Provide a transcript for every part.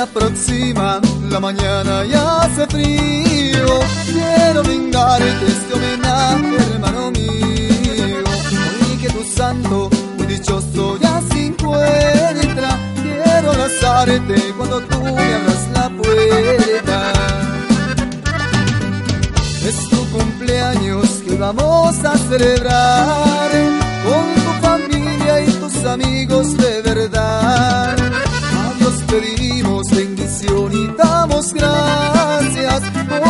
aproxima la mañana y hace frío. Quiero brindarte este homenaje, hermano mío. Hoy que tu santo, muy dichoso ya se encuentra. Quiero abrazarte cuando tú me abras la puerta. Es tu cumpleaños que vamos a celebrar con tu familia y tus amigos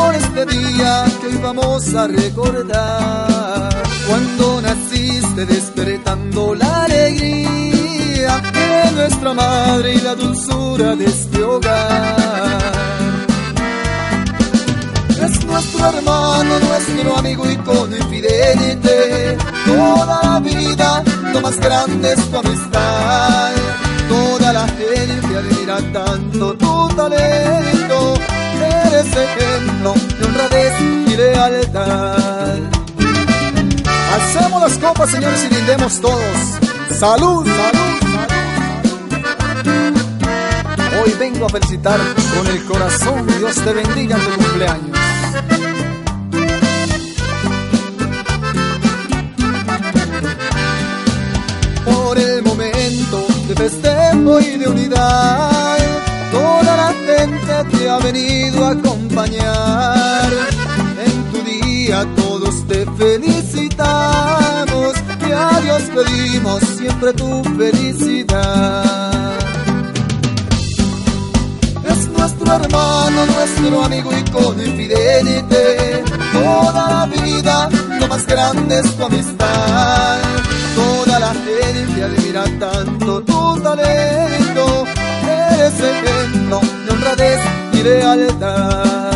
por este día que hoy vamos a recordar. Cuando naciste despertando la alegría de nuestra madre y la dulzura de este hogar es nuestro hermano, nuestro amigo y con infidelidad. Toda la vida, lo más grande es tu amistad. Toda la gente admira tanto tu talento. Eres ejemplo de honradez y lealtad. Hacemos las copas, señores, y brindemos todos. ¡Salud, salud, salud! Hoy vengo a felicitar con el corazón. Dios te bendiga en tu cumpleaños. Por el momento de festejo y de unidad, venido a acompañar. En tu día todos te felicitamos y a Dios pedimos siempre tu felicidad nuestro hermano, nuestro amigo y con infidelidad. Toda la vida, lo más grande es tu amistad. Ejemplo